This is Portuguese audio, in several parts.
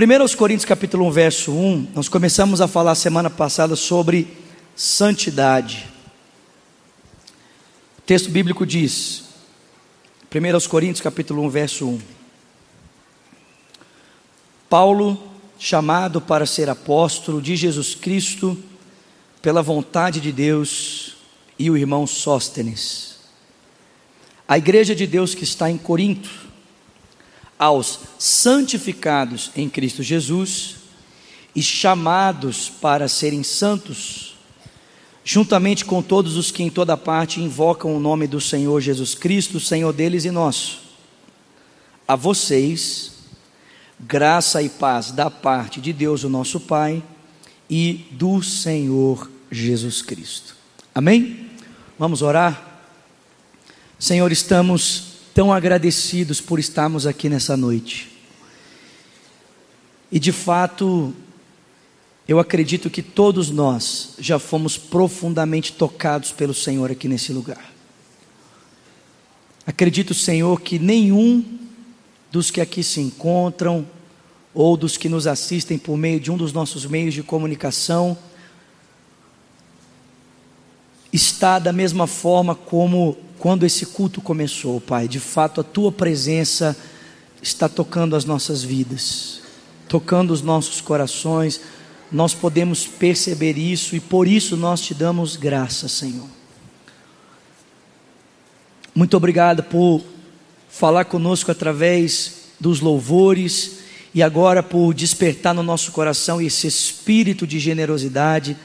1 Coríntios capítulo 1, verso 1, nós começamos a falar semana passada sobre santidade. O texto bíblico diz, 1 Coríntios capítulo 1, verso 1. Paulo, chamado para ser apóstolo de Jesus Cristo, pela vontade de Deus, e o irmão Sóstenes. A igreja de Deus que está em Corinto, aos santificados em Cristo Jesus e chamados para serem santos, juntamente com todos os que em toda parte invocam o nome do Senhor Jesus Cristo, Senhor deles e nosso. A vocês, graça e paz da parte de Deus, o nosso Pai, e do Senhor Jesus Cristo. Amém? Vamos orar? Senhor, estamos tão agradecidos por estarmos aqui nessa noite. E de fato, eu acredito que todos nós já fomos profundamente tocados pelo Senhor aqui nesse lugar. Acredito, Senhor, que nenhum dos que aqui se encontram, ou dos que nos assistem por meio de um dos nossos meios de comunicação, está da mesma forma como quando esse culto começou, Pai, de fato a tua presença está tocando as nossas vidas, tocando os nossos corações, nós podemos perceber isso e por isso nós te damos graça, Senhor. Muito obrigado por falar conosco através dos louvores e agora por despertar no nosso coração esse espírito de generosidade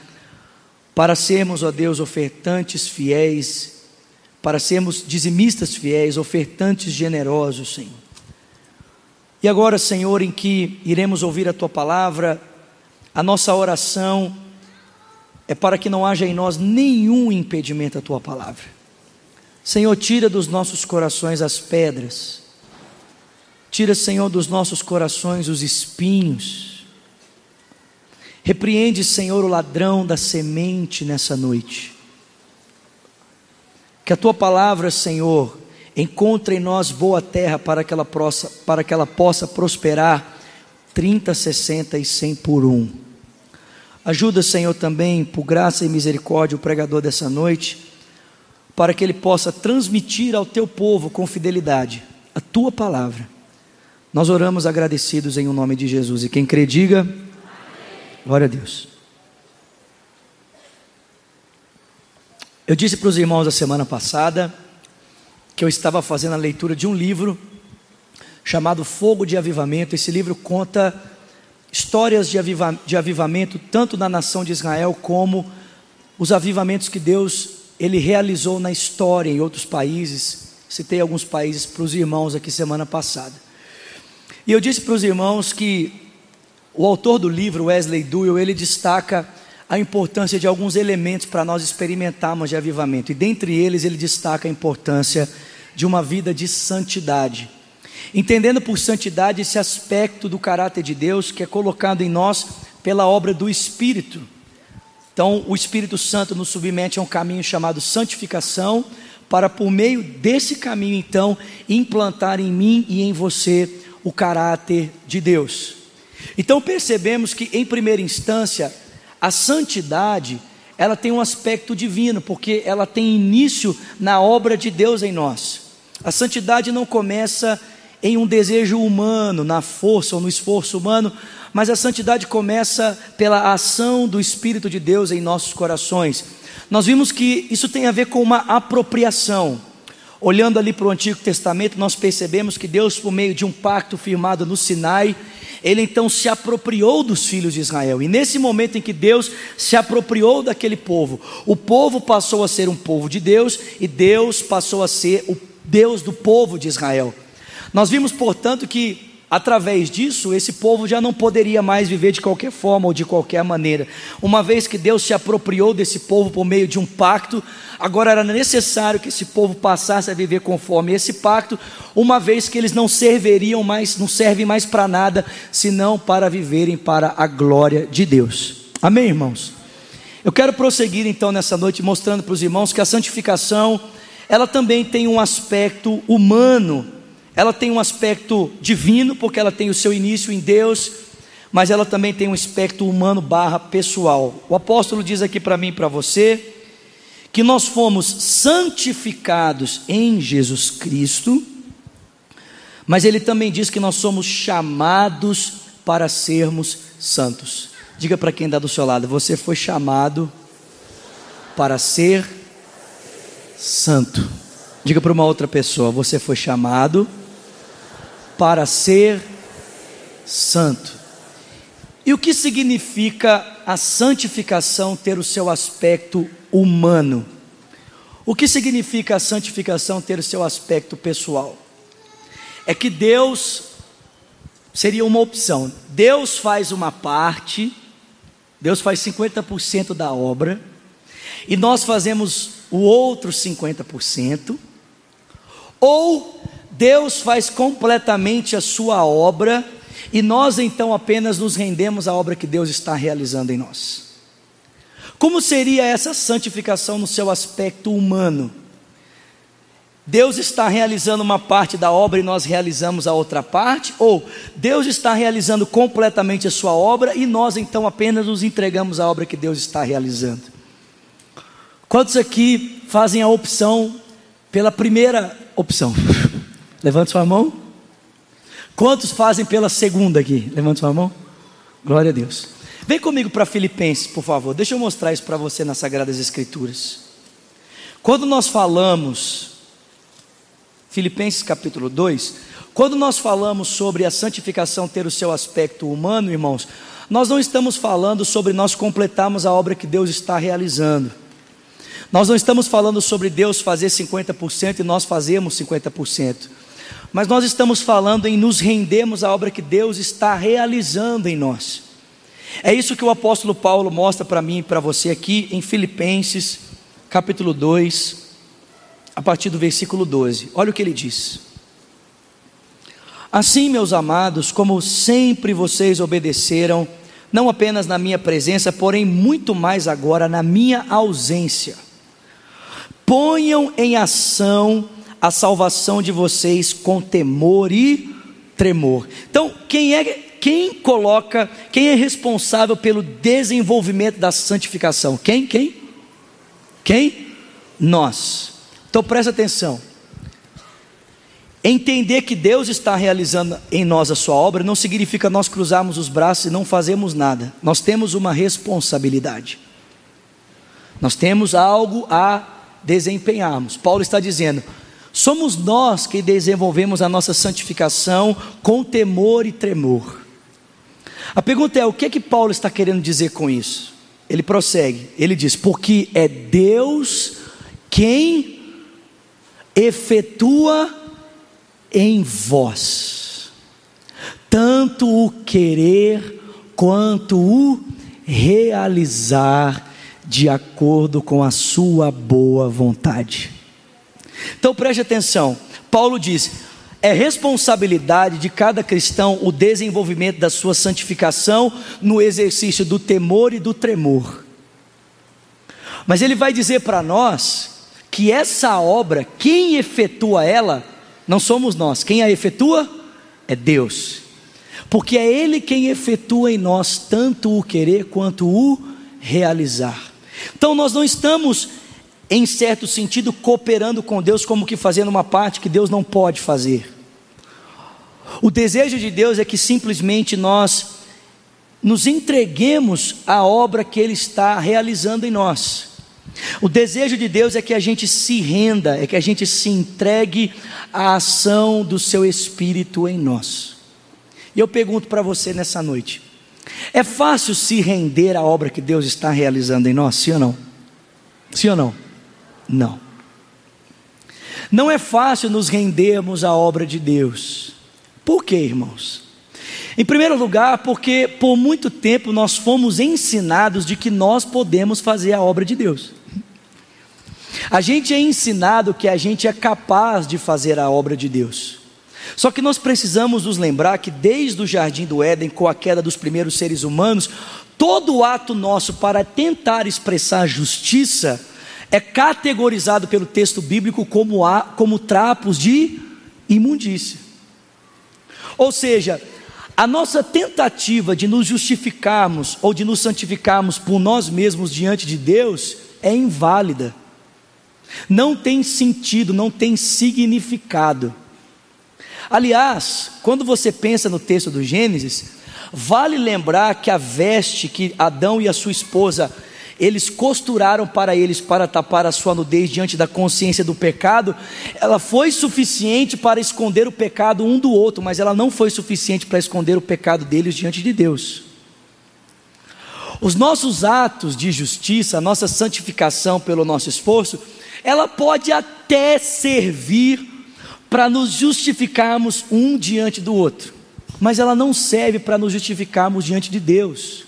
para sermos, ó Deus, ofertantes fiéis para sermos dizimistas fiéis, ofertantes generosos, Senhor. E agora, Senhor, em que iremos ouvir a tua palavra, a nossa oração é para que não haja em nós nenhum impedimento à tua palavra. Senhor, tira dos nossos corações as pedras, tira, Senhor, dos nossos corações os espinhos. Repreende, Senhor, o ladrão da semente nessa noite. Que a tua palavra, Senhor, encontre em nós boa terra para que ela possa, para que ela possa prosperar 30, 60 e 100 por um. Ajuda, Senhor, também, por graça e misericórdia, o pregador dessa noite, para que ele possa transmitir ao teu povo com fidelidade a tua palavra. Nós oramos agradecidos em o nome de Jesus. E quem crê, diga: Amém. Glória a Deus. Eu disse para os irmãos a semana passada que eu estava fazendo a leitura de um livro chamado Fogo de Avivamento. Esse livro conta histórias de, aviva de avivamento tanto na nação de Israel como os avivamentos que Deus ele realizou na história em outros países. Citei alguns países para os irmãos aqui semana passada. E eu disse para os irmãos que o autor do livro, Wesley Duell, ele destaca a importância de alguns elementos para nós experimentarmos de avivamento. E dentre eles, ele destaca a importância de uma vida de santidade. Entendendo por santidade esse aspecto do caráter de Deus que é colocado em nós pela obra do Espírito. Então, o Espírito Santo nos submete a um caminho chamado santificação, para por meio desse caminho, então, implantar em mim e em você o caráter de Deus. Então, percebemos que, em primeira instância, a santidade, ela tem um aspecto divino, porque ela tem início na obra de Deus em nós. A santidade não começa em um desejo humano, na força ou no esforço humano, mas a santidade começa pela ação do Espírito de Deus em nossos corações. Nós vimos que isso tem a ver com uma apropriação. Olhando ali para o Antigo Testamento, nós percebemos que Deus, por meio de um pacto firmado no Sinai, ele então se apropriou dos filhos de Israel. E nesse momento em que Deus se apropriou daquele povo, o povo passou a ser um povo de Deus e Deus passou a ser o Deus do povo de Israel. Nós vimos, portanto, que através disso, esse povo já não poderia mais viver de qualquer forma ou de qualquer maneira. Uma vez que Deus se apropriou desse povo por meio de um pacto, agora era necessário que esse povo passasse a viver conforme esse pacto, uma vez que eles não serviriam mais, não servem mais para nada, senão para viverem para a glória de Deus. Amém, irmãos? Eu quero prosseguir então nessa noite mostrando para os irmãos que a santificação, ela também tem um aspecto humano, ela tem um aspecto divino, porque ela tem o seu início em Deus, mas ela também tem um aspecto humano barra pessoal. O apóstolo diz aqui para mim e para você que nós fomos santificados em Jesus Cristo, mas ele também diz que nós somos chamados para sermos santos. Diga para quem está do seu lado, você foi chamado para ser santo. Diga para uma outra pessoa, você foi chamado para ser santo. E o que significa a santificação ter o seu aspecto humano? O que significa a santificação ter o seu aspecto pessoal? É que Deus seria uma opção. Deus faz uma parte, Deus faz 50% da obra, e nós fazemos o outro 50%, ou Deus faz completamente a sua obra e nós então apenas nos rendemos à obra que Deus está realizando em nós. Como seria essa santificação no seu aspecto humano? Deus está realizando uma parte da obra e nós realizamos a outra parte? Ou Deus está realizando completamente a sua obra e nós então apenas nos entregamos à obra que Deus está realizando? Quantos aqui fazem a opção pela primeira opção? Levante sua mão. Quantos fazem pela segunda aqui? Levanta sua mão. Glória a Deus. Vem comigo para Filipenses, por favor. Deixa eu mostrar isso para você nas Sagradas Escrituras. Quando nós falamos, Filipenses capítulo 2, quando nós falamos sobre a santificação ter o seu aspecto humano, irmãos, nós não estamos falando sobre nós completarmos a obra que Deus está realizando. Nós não estamos falando sobre Deus fazer 50% e nós fazemos 50% mas nós estamos falando em nos rendermos à obra que Deus está realizando em nós. É isso que o apóstolo Paulo mostra para mim e para você aqui em Filipenses, capítulo 2, a partir do versículo 12. Olha o que ele diz. Assim, meus amados, como sempre vocês obedeceram, não apenas na minha presença, porém muito mais agora na minha ausência, ponham em ação a salvação de vocês com temor e tremor. Então, quem é quem coloca, quem é responsável pelo desenvolvimento da santificação? Quem? Quem? Quem? Nós. Então presta atenção. Entender que Deus está realizando em nós a sua obra não significa nós cruzarmos os braços e não fazemos nada. Nós temos uma responsabilidade. Nós temos algo a desempenharmos. Paulo está dizendo: Somos nós que desenvolvemos a nossa santificação com temor e tremor. A pergunta é: o que é que Paulo está querendo dizer com isso? Ele prossegue, ele diz: porque é Deus quem efetua em vós tanto o querer quanto o realizar de acordo com a sua boa vontade. Então preste atenção. Paulo diz: é responsabilidade de cada cristão o desenvolvimento da sua santificação no exercício do temor e do tremor. Mas ele vai dizer para nós que essa obra, quem efetua ela, não somos nós, quem a efetua é Deus. Porque é Ele quem efetua em nós tanto o querer quanto o realizar. Então nós não estamos em certo sentido, cooperando com Deus, como que fazendo uma parte que Deus não pode fazer. O desejo de Deus é que simplesmente nós nos entreguemos à obra que Ele está realizando em nós. O desejo de Deus é que a gente se renda, é que a gente se entregue à ação do Seu Espírito em nós. E eu pergunto para você nessa noite: é fácil se render à obra que Deus está realizando em nós? Sim ou não? Sim ou não? Não. Não é fácil nos rendermos à obra de Deus. Por quê, irmãos? Em primeiro lugar, porque por muito tempo nós fomos ensinados de que nós podemos fazer a obra de Deus. A gente é ensinado que a gente é capaz de fazer a obra de Deus. Só que nós precisamos nos lembrar que desde o jardim do Éden, com a queda dos primeiros seres humanos, todo ato nosso para tentar expressar justiça é categorizado pelo texto bíblico como, a, como trapos de imundícia. Ou seja, A nossa tentativa de nos justificarmos ou de nos santificarmos por nós mesmos diante de Deus é inválida. Não tem sentido, não tem significado. Aliás, quando você pensa no texto do Gênesis, vale lembrar que a veste que Adão e a sua esposa eles costuraram para eles para tapar a sua nudez diante da consciência do pecado, ela foi suficiente para esconder o pecado um do outro, mas ela não foi suficiente para esconder o pecado deles diante de Deus. Os nossos atos de justiça, a nossa santificação pelo nosso esforço, ela pode até servir para nos justificarmos um diante do outro, mas ela não serve para nos justificarmos diante de Deus.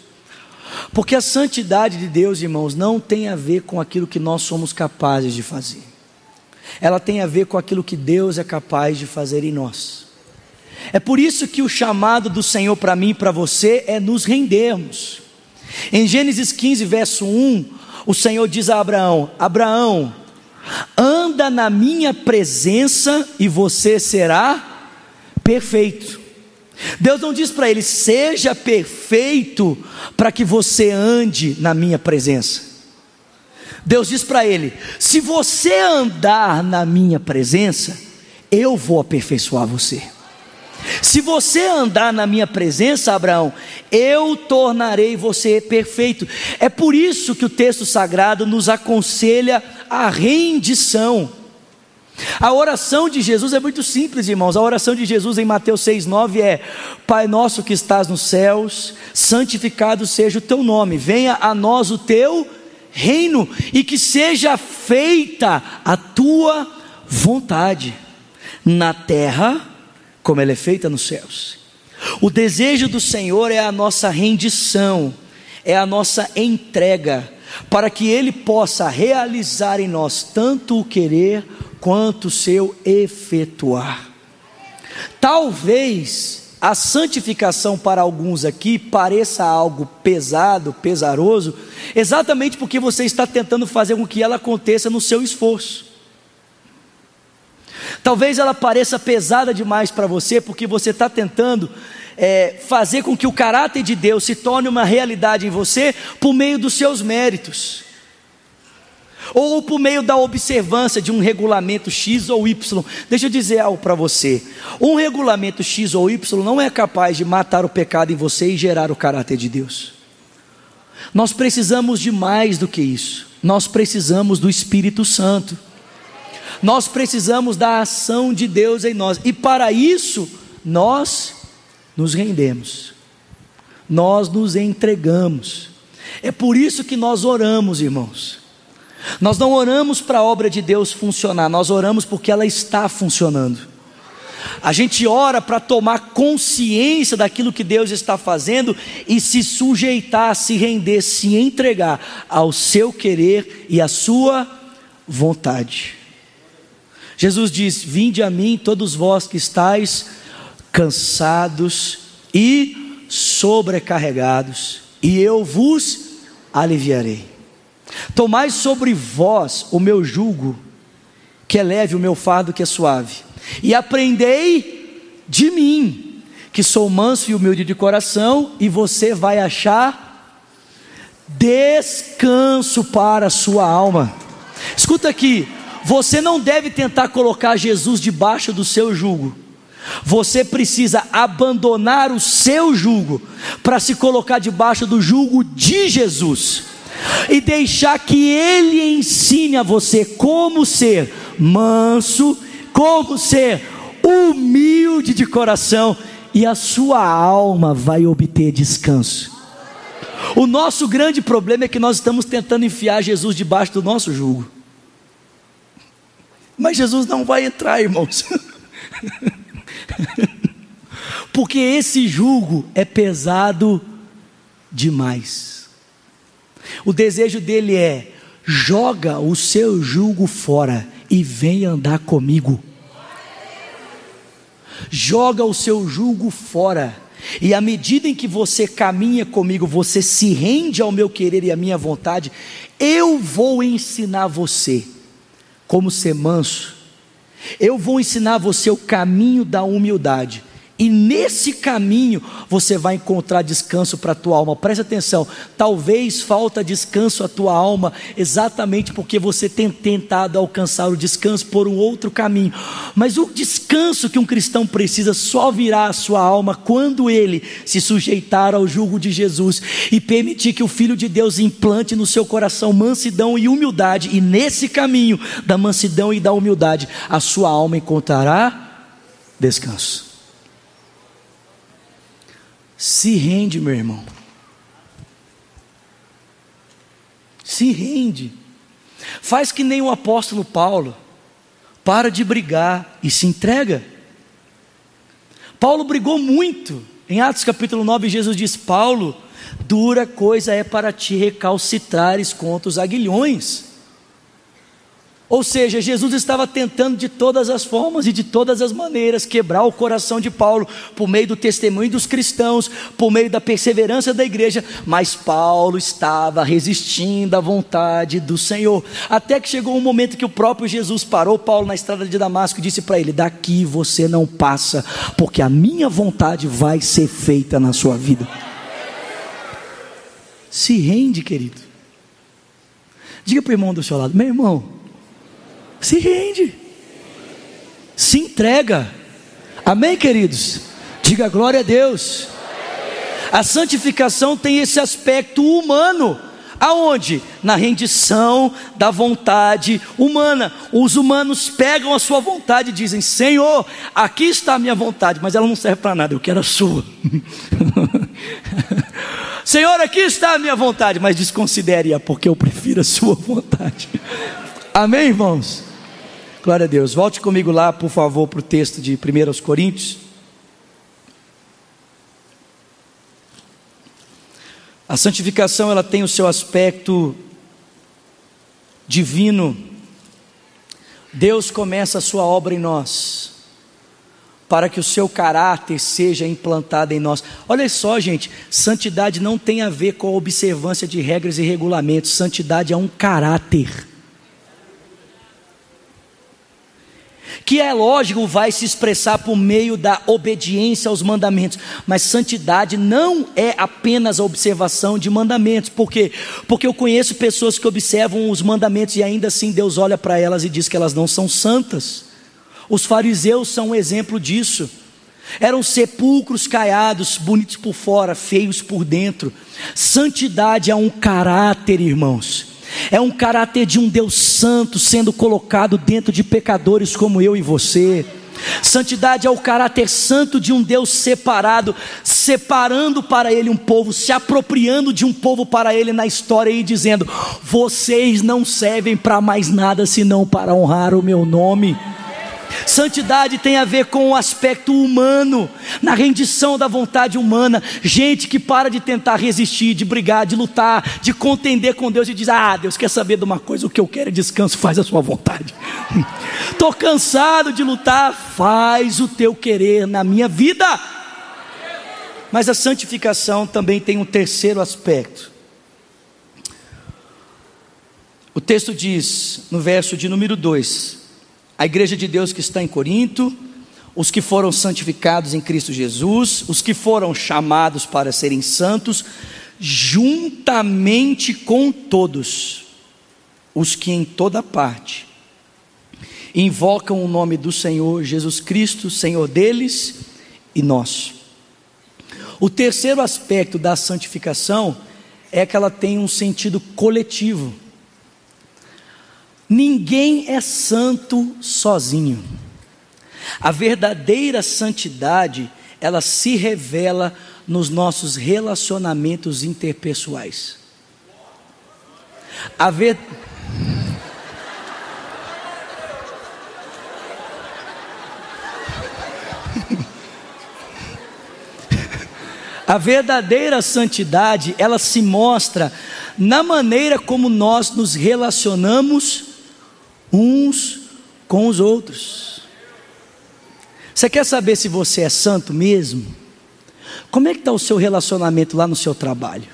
Porque a santidade de Deus, irmãos, não tem a ver com aquilo que nós somos capazes de fazer. Ela tem a ver com aquilo que Deus é capaz de fazer em nós. É por isso que o chamado do Senhor para mim e para você é nos rendermos. Em Gênesis 15, verso 1, o Senhor diz a Abraão: Abraão, anda na minha presença e você será perfeito. Deus não diz para ele, seja perfeito para que você ande na minha presença. Deus diz para ele: se você andar na minha presença, eu vou aperfeiçoar você. Se você andar na minha presença, Abraão, eu tornarei você perfeito. É por isso que o texto sagrado nos aconselha a rendição. A oração de Jesus é muito simples, irmãos. A oração de Jesus em Mateus 6,9 é: Pai nosso que estás nos céus, santificado seja o teu nome, venha a nós o teu reino e que seja feita a tua vontade, na terra como ela é feita nos céus. O desejo do Senhor é a nossa rendição, é a nossa entrega, para que Ele possa realizar em nós tanto o querer quanto seu efetuar. Talvez a santificação para alguns aqui pareça algo pesado, pesaroso, exatamente porque você está tentando fazer com que ela aconteça no seu esforço. Talvez ela pareça pesada demais para você, porque você está tentando é, fazer com que o caráter de Deus se torne uma realidade em você por meio dos seus méritos ou por meio da observância de um regulamento X ou Y. Deixa eu dizer algo para você: um regulamento X ou Y não é capaz de matar o pecado em você e gerar o caráter de Deus. Nós precisamos de mais do que isso, nós precisamos do Espírito Santo, nós precisamos da ação de Deus em nós, e para isso nós nos rendemos, nós nos entregamos. É por isso que nós oramos, irmãos. Nós não oramos para a obra de Deus funcionar, nós oramos porque ela está funcionando. A gente ora para tomar consciência daquilo que Deus está fazendo e se sujeitar, se render, se entregar ao seu querer e à sua vontade. Jesus diz: Vinde a mim, todos vós que estáis cansados e sobrecarregados, e eu vos aliviarei. Tomai sobre vós o meu jugo, que é leve o meu fardo que é suave, e aprendei de mim, que sou manso e humilde de coração, e você vai achar descanso para a sua alma. Escuta aqui, você não deve tentar colocar Jesus debaixo do seu jugo. Você precisa abandonar o seu jugo para se colocar debaixo do jugo de Jesus e deixar que Ele ensine a você como ser manso, como ser humilde de coração, e a sua alma vai obter descanso. O nosso grande problema é que nós estamos tentando enfiar Jesus debaixo do nosso jugo. Mas Jesus não vai entrar, irmãos. Porque esse jugo é pesado demais. O desejo dele é: joga o seu jugo fora e vem andar comigo. Joga o seu jugo fora. E à medida em que você caminha comigo, você se rende ao meu querer e à minha vontade, eu vou ensinar você como ser manso. Eu vou ensinar você o caminho da humildade E nesse caminho você vai encontrar descanso para a tua alma. Preste atenção, talvez falta descanso à tua alma exatamente porque você tem tentado alcançar o descanso por um outro caminho. Mas o descanso que um cristão precisa só virá à sua alma quando ele se sujeitar ao jugo de Jesus e permitir que o filho de Deus implante no seu coração mansidão e humildade. E nesse caminho da mansidão e da humildade, a sua alma encontrará descanso. Se rende, meu irmão. Se rende. Faz que nem o apóstolo Paulo. Para de brigar e se entrega. Paulo brigou muito. Em Atos capítulo 9, Jesus diz: Paulo, dura coisa é para ti recalcitrares contra os aguilhões. Ou seja, Jesus estava tentando de todas as formas e de todas as maneiras quebrar o coração de Paulo, por meio do testemunho dos cristãos, por meio da perseverança da igreja, mas Paulo estava resistindo à vontade do Senhor. Até que chegou um momento que o próprio Jesus parou Paulo na estrada de Damasco e disse para ele: Daqui você não passa, porque a minha vontade vai ser feita na sua vida. Se rende, querido. Diga para o irmão do seu lado: Meu irmão. Se rende. Se entrega. Amém, queridos? Diga glória a Deus. A santificação tem esse aspecto humano. Aonde? Na rendição da vontade humana. Os humanos pegam a sua vontade e dizem: Senhor, aqui está a minha vontade, mas ela não serve para nada, eu quero a sua. Senhor, aqui está a minha vontade, mas desconsidere-a, porque eu prefiro a sua vontade. Amém, irmãos? Glória a Deus. Volte comigo lá, por favor, para o texto de 1 Coríntios. A santificação ela tem o seu aspecto divino. Deus começa a sua obra em nós, para que o seu caráter seja implantado em nós. Olha só, gente, santidade não tem a ver com a observância de regras e regulamentos, santidade é um caráter. Que é lógico vai se expressar por meio da obediência aos mandamentos, mas santidade não é apenas a observação de mandamentos, por quê? Porque eu conheço pessoas que observam os mandamentos e ainda assim Deus olha para elas e diz que elas não são santas. Os fariseus são um exemplo disso. Eram sepulcros caiados, bonitos por fora, feios por dentro. Santidade é um caráter, irmãos é um caráter de um Deus santo sendo colocado dentro de pecadores como eu e você. Santidade é o caráter santo de um Deus separado, separando para ele um povo, se apropriando de um povo para ele na história e dizendo: vocês não servem para mais nada senão para honrar o meu nome. Santidade tem a ver com o aspecto humano, na rendição da vontade humana. Gente que para de tentar resistir, de brigar, de lutar, de contender com Deus e diz: Ah, Deus quer saber de uma coisa, o que eu quero é descanso, faz a sua vontade. Estou cansado de lutar, faz o teu querer na minha vida. Mas a santificação também tem um terceiro aspecto. O texto diz, no verso de número 2: a igreja de Deus que está em Corinto, os que foram santificados em Cristo Jesus, os que foram chamados para serem santos, juntamente com todos os que em toda parte invocam o nome do Senhor Jesus Cristo, Senhor deles e nosso. O terceiro aspecto da santificação é que ela tem um sentido coletivo. Ninguém é santo sozinho. A verdadeira santidade, ela se revela nos nossos relacionamentos interpessoais. A ver... A verdadeira santidade, ela se mostra na maneira como nós nos relacionamos uns com os outros. Você quer saber se você é santo mesmo? Como é que está o seu relacionamento lá no seu trabalho?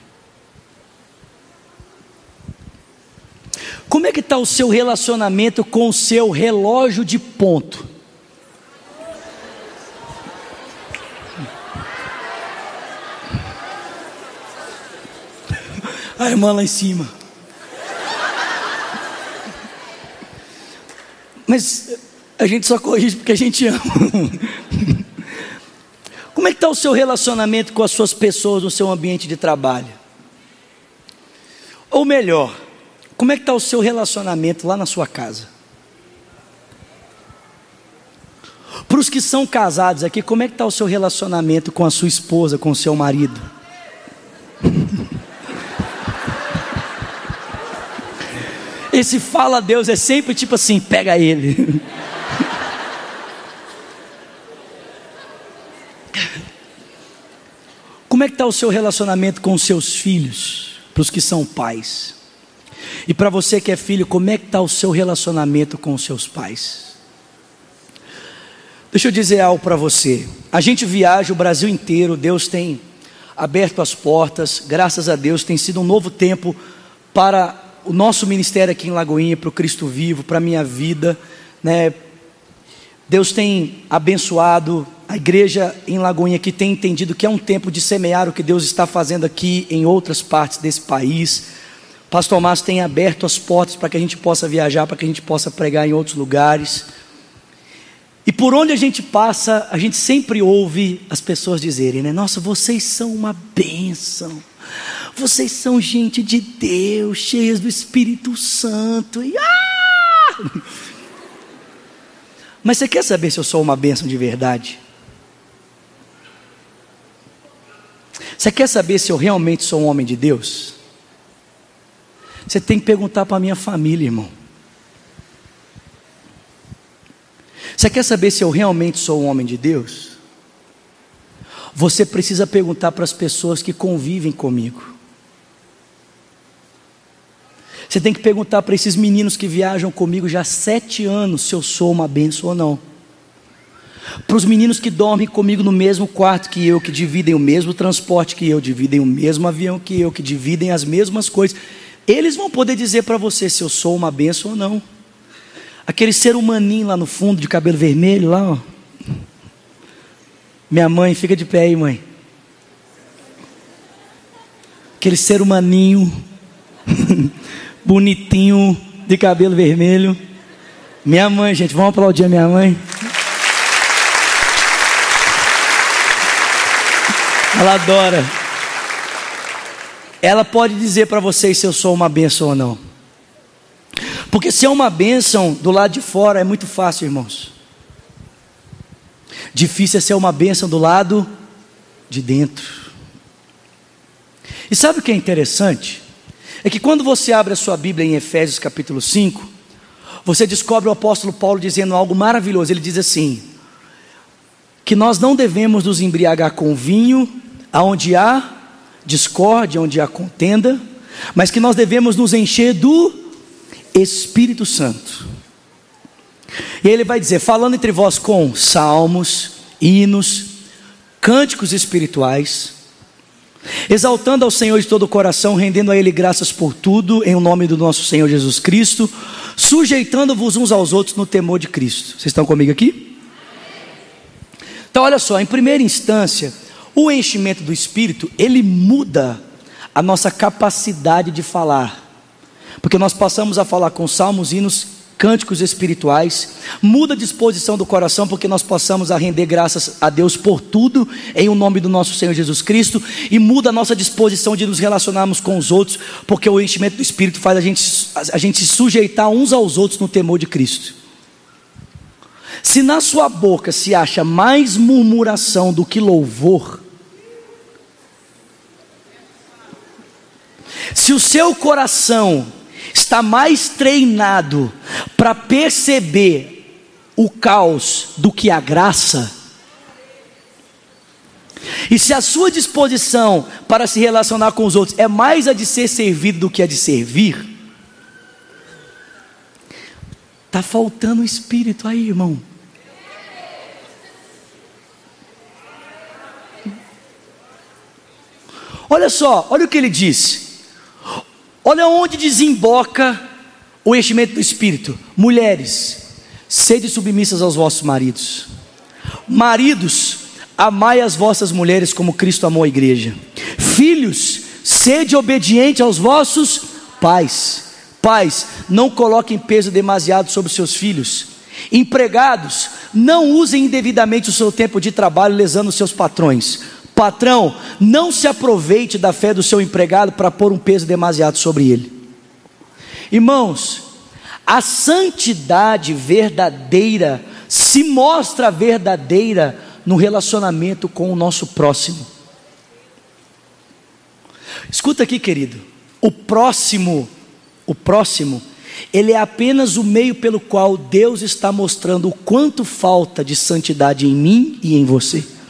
Como é que está o seu relacionamento com o seu relógio de ponto? A irmã lá em cima. Mas a gente só corrige porque a gente ama. Como é que está o seu relacionamento com as suas pessoas no seu ambiente de trabalho? Ou melhor, como é que está o seu relacionamento lá na sua casa? Para os que são casados aqui, como é que está o seu relacionamento com a sua esposa, com o seu marido? Esse fala a Deus é sempre tipo assim: pega ele. Como é que está o seu relacionamento com os seus filhos, para os que são pais? E para você que é filho, como é que está o seu relacionamento com os seus pais? Deixa eu dizer algo para você. A gente viaja o Brasil inteiro, Deus tem aberto as portas, graças a Deus, tem sido um novo tempo para o nosso ministério aqui em Lagoinha, para o Cristo Vivo, para a minha vida, né? Deus tem abençoado a igreja em Lagoinha que tem entendido que é um tempo de semear o que Deus está fazendo aqui em outras partes desse país. Pastor Márcio tem aberto as portas para que a gente possa viajar, para que a gente possa pregar em outros lugares. E por onde a gente passa, a gente sempre ouve as pessoas dizerem, né? Nossa, vocês são uma bênção. Vocês são gente de Deus, cheias do Espírito Santo. E, ah! Mas você quer saber se eu sou uma bênção de verdade? Você quer saber se eu realmente sou um homem de Deus? Você tem que perguntar para a minha família, irmão. Você quer saber se eu realmente sou um homem de Deus? Você precisa perguntar para as pessoas que convivem comigo. Você tem que perguntar para esses meninos que viajam comigo já há sete anos se eu sou uma benção ou não para os meninos que dormem comigo no mesmo quarto que eu, que dividem o mesmo transporte que eu, dividem o mesmo avião que eu, que dividem as mesmas coisas, eles vão poder dizer para você se eu sou uma benção ou não. Aquele ser humaninho lá no fundo, de cabelo vermelho, lá, ó. Minha mãe, fica de pé aí, mãe. Aquele ser humaninho, bonitinho, de cabelo vermelho. Minha mãe, gente, vamos aplaudir a minha mãe. Ela adora. Ela pode dizer para vocês se eu sou uma bênção ou não. Porque se é uma bênção do lado de fora é muito fácil, irmãos. Difícil é ser uma bênção do lado de dentro. E sabe o que é interessante? É que quando você abre a sua Bíblia em Efésios capítulo 5, você descobre o apóstolo Paulo dizendo algo maravilhoso. Ele diz assim: que nós não devemos nos embriagar com vinho, aonde há discórdia, onde há contenda, mas que nós devemos nos encher do Espírito Santo. E ele vai dizer: falando entre vós com salmos, hinos, cânticos espirituais, exaltando ao Senhor de todo o coração, rendendo a Ele graças por tudo, em nome do nosso Senhor Jesus Cristo, sujeitando-vos uns aos outros no temor de Cristo. Vocês estão comigo aqui? Então, olha só, em primeira instância, o enchimento do Espírito, ele muda a nossa capacidade de falar. Porque nós passamos a falar com salmos, hinos, cânticos espirituais, muda a disposição do coração, porque nós passamos a render graças a Deus por tudo, em o nome do nosso Senhor Jesus Cristo, e muda a nossa disposição de nos relacionarmos com os outros, porque o enchimento do Espírito faz a gente, a gente se sujeitar uns aos outros no temor de Cristo. Se na sua boca se acha mais murmuração do que louvor, Se o seu coração está mais treinado para perceber o caos do que a graça, e se a sua disposição para se relacionar com os outros é mais a de ser servido do que a de servir, está faltando o espírito aí, irmão. Olha só, olha o que ele disse. Olha onde desemboca o enchimento do Espírito. Mulheres, sede submissas aos vossos maridos. Maridos, amai as vossas mulheres como Cristo amou a igreja. Filhos, sede obediente aos vossos pais. Pais, não coloquem peso demasiado sobre os seus filhos. Empregados, não usem indevidamente o seu tempo de trabalho lesando os seus patrões. Patrão, não se aproveite da fé do seu empregado para pôr um peso demasiado sobre ele. Irmãos, a santidade verdadeira se mostra verdadeira no relacionamento com o nosso próximo. Escuta aqui, querido. O próximo, o próximo, ele é apenas o meio pelo qual Deus está mostrando o quanto falta de santidade em mim e em você.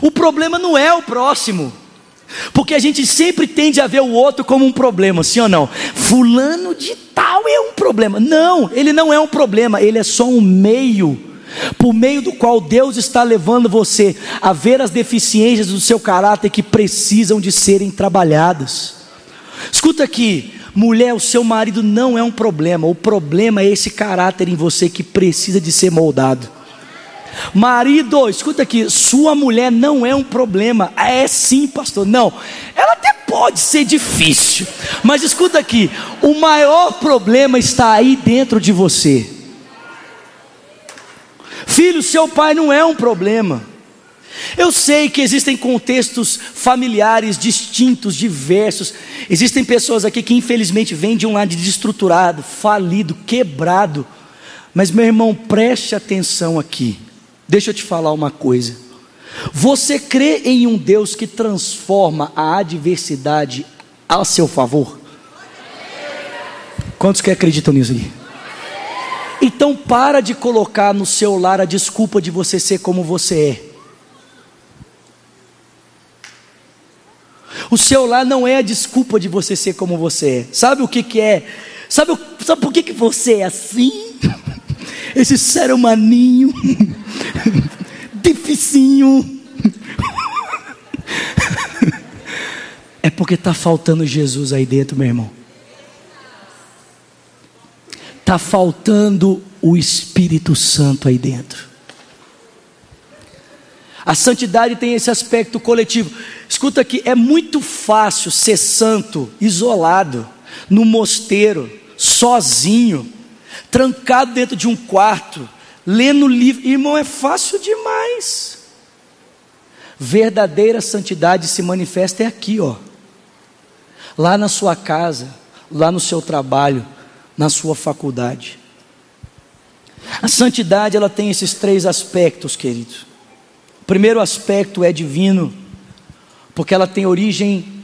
O problema não é o próximo. Porque a gente sempre tende a ver o outro como um problema, sim ou não? Fulano de tal é um problema. Não, ele não é um problema, ele é só um meio, por meio do qual Deus está levando você a ver as deficiências do seu caráter que precisam de serem trabalhadas. Escuta aqui, mulher, o seu marido não é um problema, o problema é esse caráter em você que precisa de ser moldado. Marido, escuta aqui, sua mulher não é um problema. É sim, pastor. Não, ela até pode ser difícil, mas escuta aqui, o maior problema está aí dentro de você. Filho, seu pai não é um problema. Eu sei que existem contextos familiares distintos, diversos. Existem pessoas aqui que infelizmente vêm de um lado desestruturado, falido, quebrado. Mas meu irmão, preste atenção aqui. Deixa eu te falar uma coisa. Você crê em um Deus que transforma a adversidade a seu favor? Quantos que acreditam nisso aqui? Então para de colocar no seu lar a desculpa de você ser como você é. O seu lar não é a desculpa de você ser como você é. Sabe o que, que é? Sabe, sabe por que, que você é assim? Esse ser humaninho dificinho. É porque está faltando Jesus aí dentro, meu irmão. Está faltando o Espírito Santo aí dentro. A santidade tem esse aspecto coletivo. Escuta aqui, é muito fácil ser santo, isolado, no mosteiro, sozinho, trancado dentro de um quarto, lendo livro. Irmão, é fácil demais. Verdadeira santidade se manifesta é aqui, ó. Lá na sua casa, lá no seu trabalho, na sua faculdade. A santidade ela tem esses três aspectos, queridos. O primeiro aspecto é divino, porque ela tem origem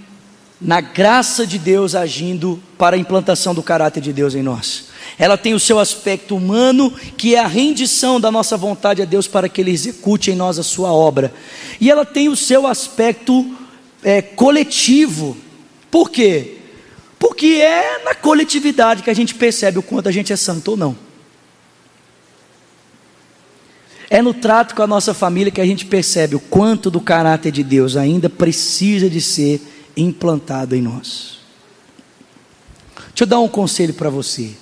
na graça de Deus agindo para a implantação do caráter de Deus em nós. Ela tem o seu aspecto humano, que é a rendição da nossa vontade a Deus para que Ele execute em nós a sua obra. E ela tem o seu aspecto é, coletivo. Por quê? Porque é na coletividade que a gente percebe o quanto a gente é santo ou não. É no trato com a nossa família que a gente percebe o quanto do caráter de Deus ainda precisa de ser implantado em nós. Deixa eu dar um conselho para você.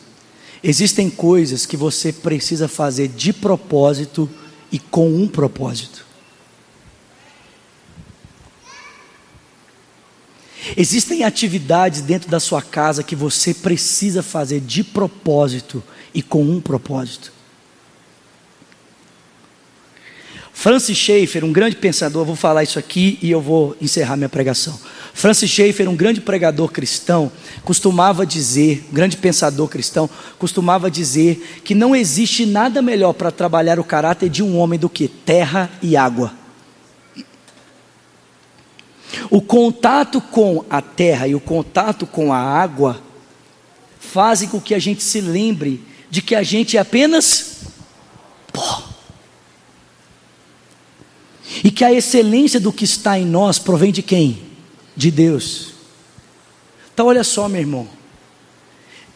Existem coisas que você precisa fazer de propósito e com um propósito. Existem atividades dentro da sua casa que você precisa fazer de propósito e com um propósito. Francis Schaeffer, um grande pensador, vou falar isso aqui e eu vou encerrar minha pregação. Francis Schaeffer, um grande pregador cristão, costumava dizer, um grande pensador cristão, costumava dizer que não existe nada melhor para trabalhar o caráter de um homem do que terra e água. O contato com a terra e o contato com a água fazem com que a gente se lembre de que a gente é apenas pó e que a excelência do que está em nós provém de quem? De Deus. Então, olha só, meu irmão.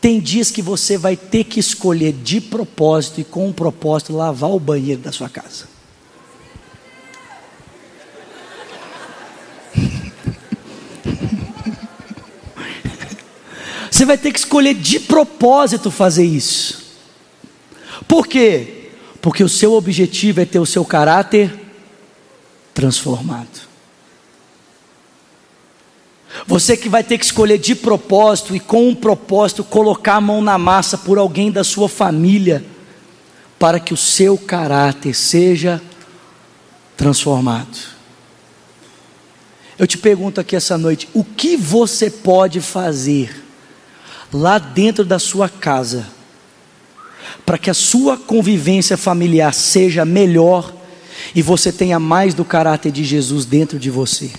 Tem dias que você vai ter que escolher de propósito e com um propósito lavar o banheiro da sua casa. Você vai ter que escolher de propósito fazer isso. Por quê? Porque o seu objetivo é ter o seu caráter transformado. Você que vai ter que escolher de propósito e com um propósito colocar a mão na massa por alguém da sua família, para que o seu caráter seja transformado. Eu te pergunto aqui essa noite: o que você pode fazer lá dentro da sua casa para que a sua convivência familiar seja melhor e você tenha mais do caráter de Jesus dentro de você?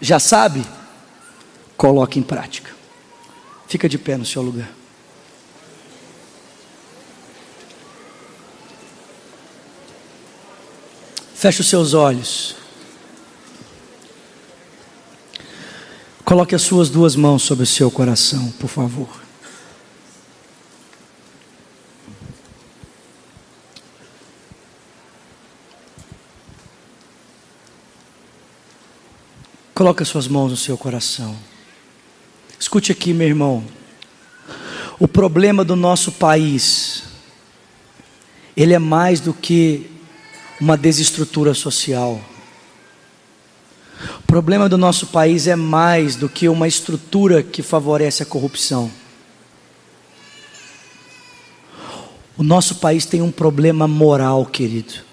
Já sabe? Coloque em prática. Fica de pé no seu lugar. Feche os seus olhos. Coloque as suas duas mãos sobre o seu coração, por favor. Coloque as suas mãos no seu coração. Escute aqui, meu irmão. O problema do nosso país, ele é mais do que uma desestrutura social. O problema do nosso país é mais do que uma estrutura que favorece a corrupção. O nosso país tem um problema moral, querido.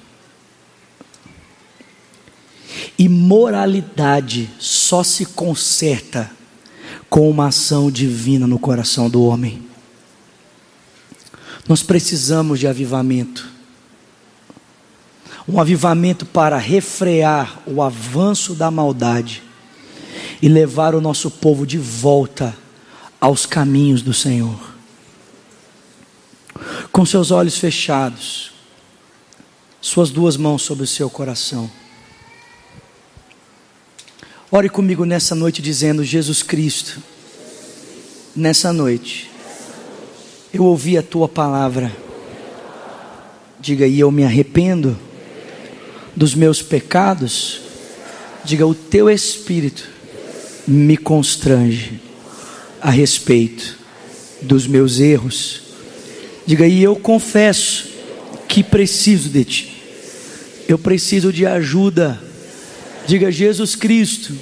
E moralidade só se conserta com uma ação divina no coração do homem. Nós precisamos de avivamento um avivamento para refrear o avanço da maldade e levar o nosso povo de volta aos caminhos do Senhor. Com seus olhos fechados, suas duas mãos sobre o seu coração. Ore comigo nessa noite dizendo: Jesus Cristo, nessa noite, eu ouvi a tua palavra. Diga, e eu me arrependo dos meus pecados, diga: o teu espírito me constrange a respeito dos meus erros. Diga: e eu confesso que preciso de ti. Eu preciso de ajuda. Diga: Jesus Cristo,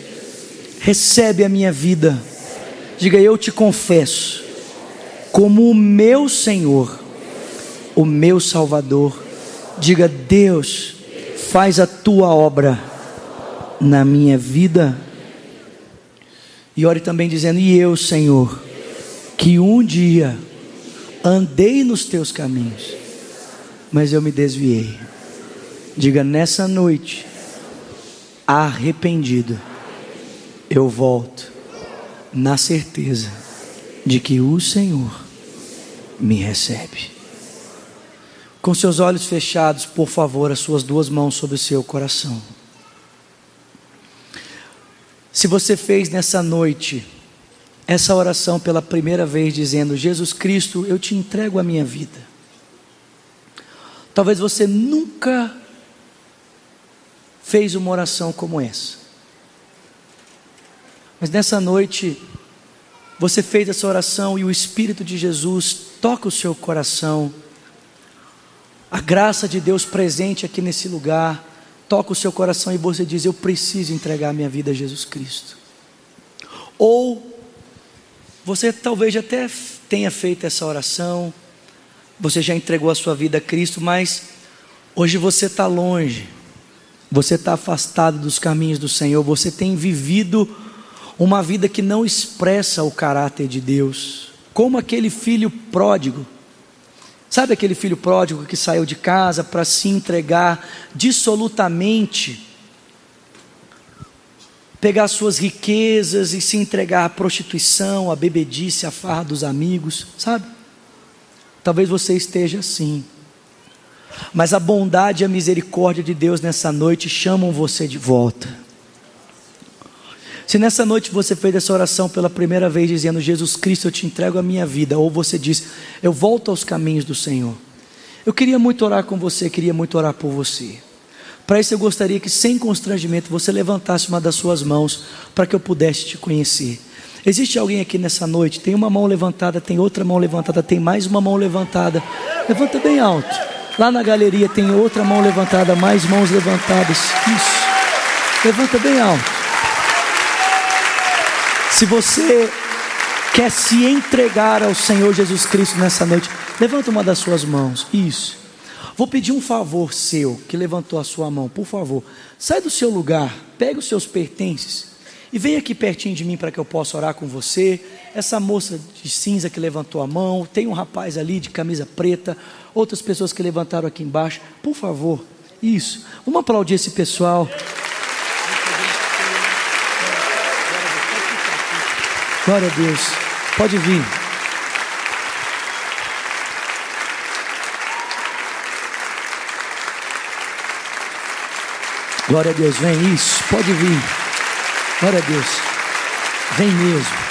recebe a minha vida. Diga: eu te confesso como o meu Senhor, o meu Salvador. Diga: Deus, faz a tua obra na minha vida. E ore também dizendo: E eu, Senhor, que um dia andei nos teus caminhos, mas eu me desviei. Diga nessa noite, arrependido, eu volto, na certeza de que o Senhor me recebe. Com seus olhos fechados, por favor, as suas duas mãos sobre o seu coração. Se você fez nessa noite essa oração pela primeira vez, dizendo: Jesus Cristo, eu te entrego a minha vida. Talvez você nunca fez uma oração como essa. Mas nessa noite, você fez essa oração e o Espírito de Jesus toca o seu coração a graça de Deus presente aqui nesse lugar toca o seu coração e você diz: Eu preciso entregar minha vida a Jesus Cristo. Ou você talvez até tenha feito essa oração, você já entregou a sua vida a Cristo, mas hoje você está longe, você está afastado dos caminhos do Senhor, você tem vivido uma vida que não expressa o caráter de Deus, como aquele filho pródigo Sabe aquele filho pródigo que saiu de casa para se entregar dissolutamente, pegar suas riquezas e se entregar à prostituição, à bebedice, à farra dos amigos, sabe? Talvez você esteja assim. Mas a bondade e a misericórdia de Deus nessa noite chamam você de volta. Se nessa noite você fez essa oração pela primeira vez, dizendo: Jesus Cristo, eu te entrego a minha vida, ou você diz: Eu volto aos caminhos do Senhor. Eu queria muito orar com você, queria muito orar por você. Para isso eu gostaria que, sem constrangimento, você levantasse uma das suas mãos para que eu pudesse te conhecer. Existe alguém aqui nessa noite? Tem uma mão levantada, tem outra mão levantada, tem mais uma mão levantada. Levanta bem alto. Lá na galeria tem outra mão levantada, mais mãos levantadas. Isso. Levanta bem alto. Se você quer se entregar ao Senhor Jesus Cristo nessa noite, levanta uma das suas mãos. Isso. Vou pedir um favor seu que levantou a sua mão, por favor. Sai do seu lugar, pega os seus pertences e vem aqui pertinho de mim para que eu possa orar com você. Essa moça de cinza que levantou a mão, tem um rapaz ali de camisa preta, outras pessoas que levantaram aqui embaixo. Por favor, isso. Vamos aplaudir esse pessoal. Glória a Deus. Pode vir. Glória a Deus, vem isso, pode vir. Glória a Deus. Vem mesmo.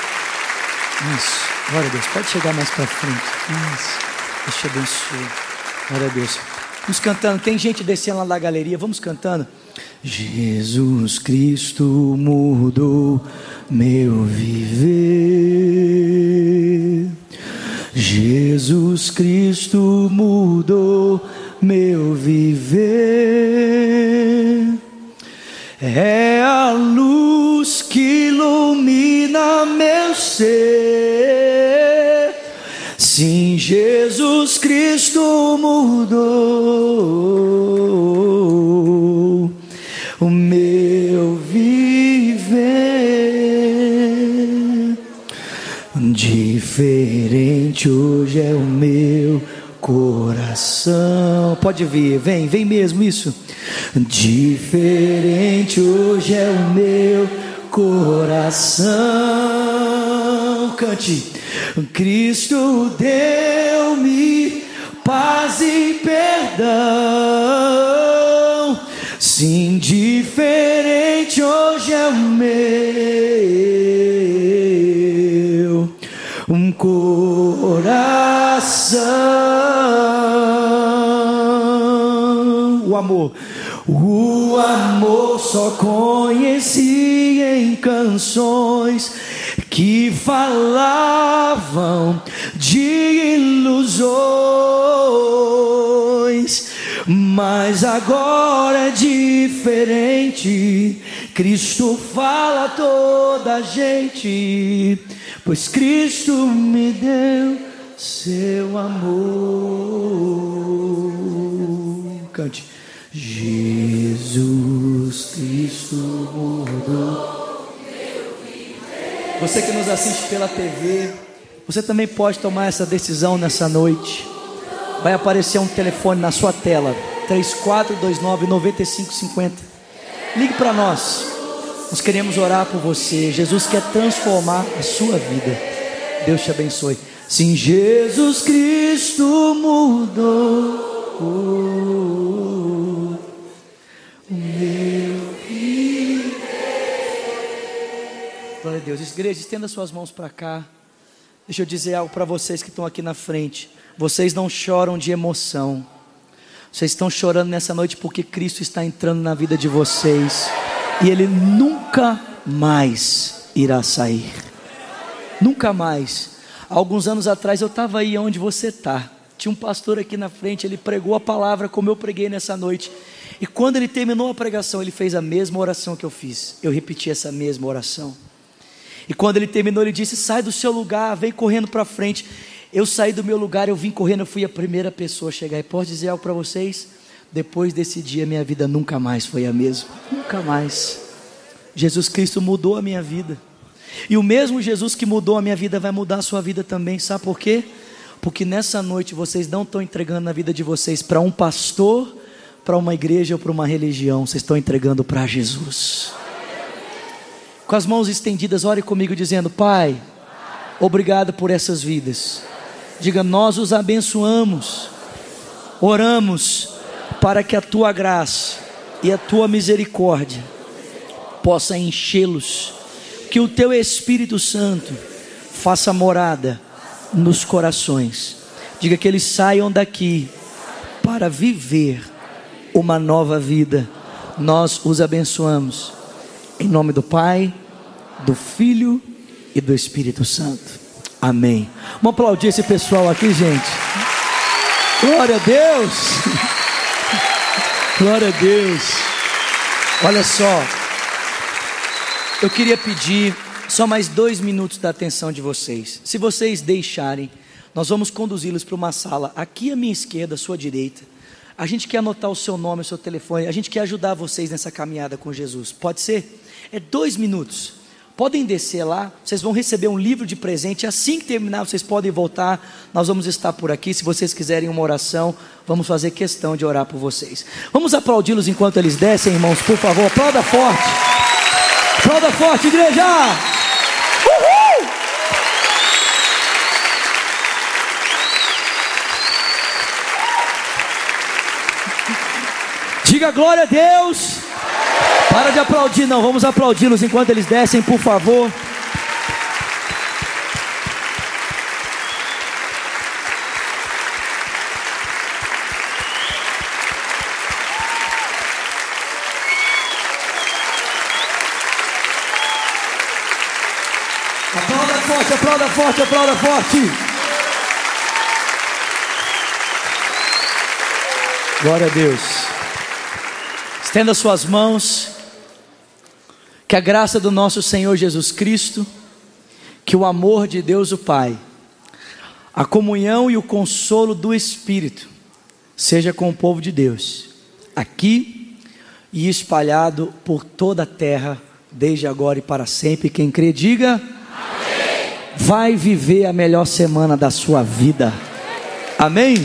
Isso. Glória a Deus. Pode chegar mais para frente. Isso. Deus te abençoe. Glória a Deus. Vamos cantando. Tem gente descendo lá da galeria. Vamos cantando. Jesus Cristo mudou meu viver. Jesus Cristo mudou meu viver. É a ser. Sim, Jesus Cristo mudou o meu viver. Diferente hoje é o meu coração. Pode vir, vem, vem mesmo isso. Diferente hoje é o meu coração. Cante. Cristo deu-me paz e perdão. Sim, diferente hoje é o meu um coração. O amor, o amor só conheci em canções que falavam de ilusões, mas agora é diferente. Cristo fala a toda a gente, pois Cristo me deu seu amor. Cante. Jesus Cristo mudou. Você que nos assiste pela TV, você também pode tomar essa decisão nessa noite. Vai aparecer um telefone na sua tela, 3429 9550. Ligue para nós. Nós queremos orar por você. Jesus quer transformar a sua vida. Deus te abençoe. Sim, Jesus Cristo mudou Deus. Igreja, estenda suas mãos para cá. Deixa eu dizer algo para vocês que estão aqui na frente. Vocês não choram de emoção. Vocês estão chorando nessa noite porque Cristo está entrando na vida de vocês. E Ele nunca mais irá sair. Nunca mais. Alguns anos atrás eu estava aí onde você está. Tinha um pastor aqui na frente, ele pregou a palavra como eu preguei nessa noite. E quando ele terminou a pregação, ele fez a mesma oração que eu fiz. Eu repeti essa mesma oração. E quando ele terminou, ele disse: Sai do seu lugar, vem correndo para frente. Eu saí do meu lugar, eu vim correndo, eu fui a primeira pessoa a chegar. E posso dizer algo para vocês? Depois desse dia, minha vida nunca mais foi a mesma. Nunca mais. Jesus Cristo mudou a minha vida. E o mesmo Jesus que mudou a minha vida vai mudar a sua vida também. Sabe por quê? Porque nessa noite vocês não estão entregando a vida de vocês para um pastor, para uma igreja ou para uma religião. Vocês estão entregando para Jesus com as mãos estendidas, ore comigo dizendo: Pai, obrigado por essas vidas. Diga, nós os abençoamos, oramos para que a tua graça e a tua misericórdia possa enchê-los, que o teu Espírito Santo faça morada nos corações. Diga que eles saiam daqui para viver uma nova vida. Nós os abençoamos em nome do Pai, do Filho e do Espírito Santo. Amém. Vamos aplaudir esse pessoal aqui, gente. Glória a Deus. Glória a Deus. Olha só. Eu queria pedir, só mais dois minutos da atenção de vocês. Se vocês deixarem, nós vamos conduzi-los para uma sala aqui à minha esquerda, à sua direita. A gente quer anotar o seu nome, o seu telefone. A gente quer ajudar vocês nessa caminhada com Jesus. Pode ser? É dois minutos. Podem descer lá, vocês vão receber um livro de presente. Assim que terminar, vocês podem voltar. Nós vamos estar por aqui. Se vocês quiserem uma oração, vamos fazer questão de orar por vocês. Vamos aplaudi-los enquanto eles descem, irmãos, por favor. Aplauda forte. Aplauda forte, igreja. Uhul! Diga glória a Deus. Para de aplaudir, não. Vamos aplaudi-los enquanto eles descem, por favor. Aplauda forte, aplauda forte, aplauda forte. Glória a Deus. Estenda suas mãos. Que a graça do nosso Senhor Jesus Cristo, que o amor de Deus o Pai, a comunhão e o consolo do Espírito seja com o povo de Deus, aqui e espalhado por toda a terra, desde agora e para sempre. Quem crê, diga: Amém. Vai viver a melhor semana da sua vida. Amém.